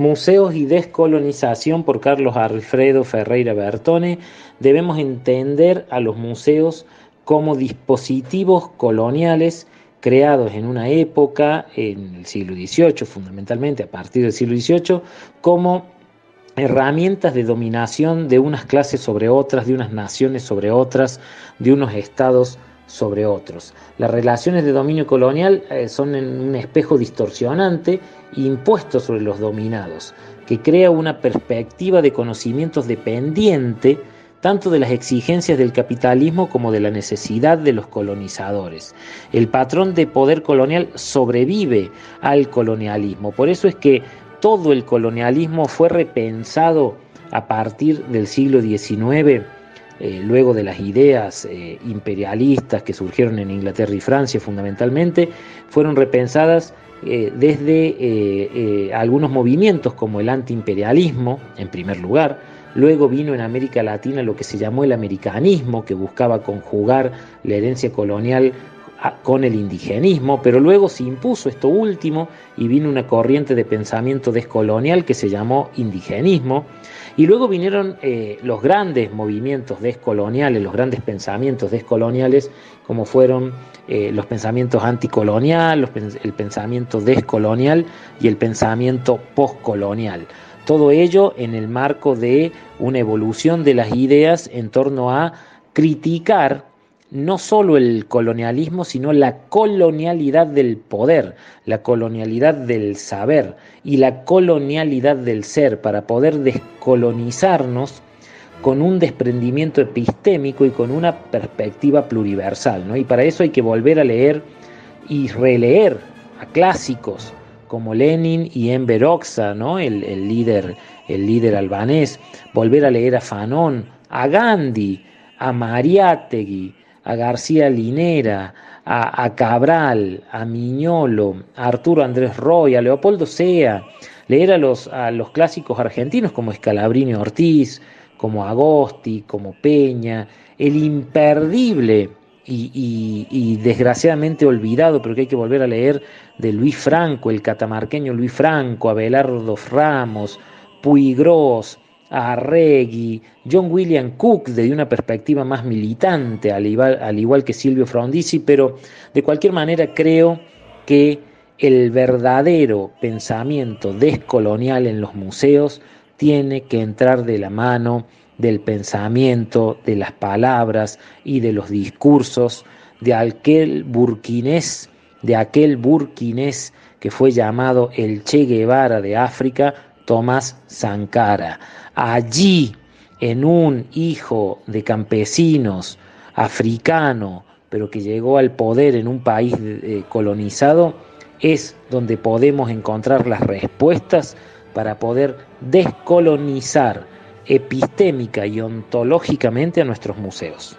Museos y descolonización por Carlos Alfredo Ferreira Bertone. Debemos entender a los museos como dispositivos coloniales creados en una época, en el siglo XVIII fundamentalmente, a partir del siglo XVIII, como herramientas de dominación de unas clases sobre otras, de unas naciones sobre otras, de unos estados sobre otros. Las relaciones de dominio colonial eh, son un espejo distorsionante impuesto sobre los dominados, que crea una perspectiva de conocimientos dependiente tanto de las exigencias del capitalismo como de la necesidad de los colonizadores. El patrón de poder colonial sobrevive al colonialismo, por eso es que todo el colonialismo fue repensado a partir del siglo XIX, eh, luego de las ideas eh, imperialistas que surgieron en Inglaterra y Francia fundamentalmente, fueron repensadas eh, desde algunos movimientos como el antiimperialismo, en primer lugar, Luego vino en América Latina lo que se llamó el americanismo, que buscaba conjugar la herencia colonial con el indigenismo, pero luego se impuso esto último y vino una corriente de pensamiento descolonial que se llamó indigenismo, y luego vinieron eh, los grandes movimientos descoloniales, los grandes pensamientos descoloniales, como fueron eh, los pensamientos anticolonial, el pensamiento descolonial y el pensamiento postcolonial. Todo ello en el marco de una evolución de las ideas en torno a criticar no solo el colonialismo, sino la colonialidad del poder, la colonialidad del saber y la colonialidad del ser, para poder descolonizarnos con un desprendimiento epistémico y con una perspectiva pluriversal. ¿no? Y para eso hay que volver a leer y releer a clásicos como Lenin y Enver Oxa, ¿no? el, líder, el líder albanés, volver a leer a Fanon, a Gandhi, a Mariátegui, a García Linera, a, Cabral, a Miñolo, a Arturo Andrés Roy, a Leopoldo Sea, leer a los, a los clásicos argentinos como Scalabrini Ortiz, como Agosti, como Peña, el imperdible y, desgraciadamente olvidado, pero que hay que volver a leer, de Luis Franco, el catamarqueño Luis Franco, Abelardo Ramos, Puigros, Arregui, John William Cook desde una perspectiva más militante, al igual, al igual que Silvio Frondizi, pero de cualquier manera creo que el verdadero pensamiento descolonial en los museos tiene que entrar de la mano del pensamiento, de las palabras y de los discursos de aquel burkinés, de aquel burkinés que fue llamado el Che Guevara de África, Tomás Sankara. Allí, en un hijo de campesinos africano, pero que llegó al poder en un país eh, colonizado, es donde podemos encontrar las respuestas para poder descolonizar epistémica y ontológicamente a nuestros museos.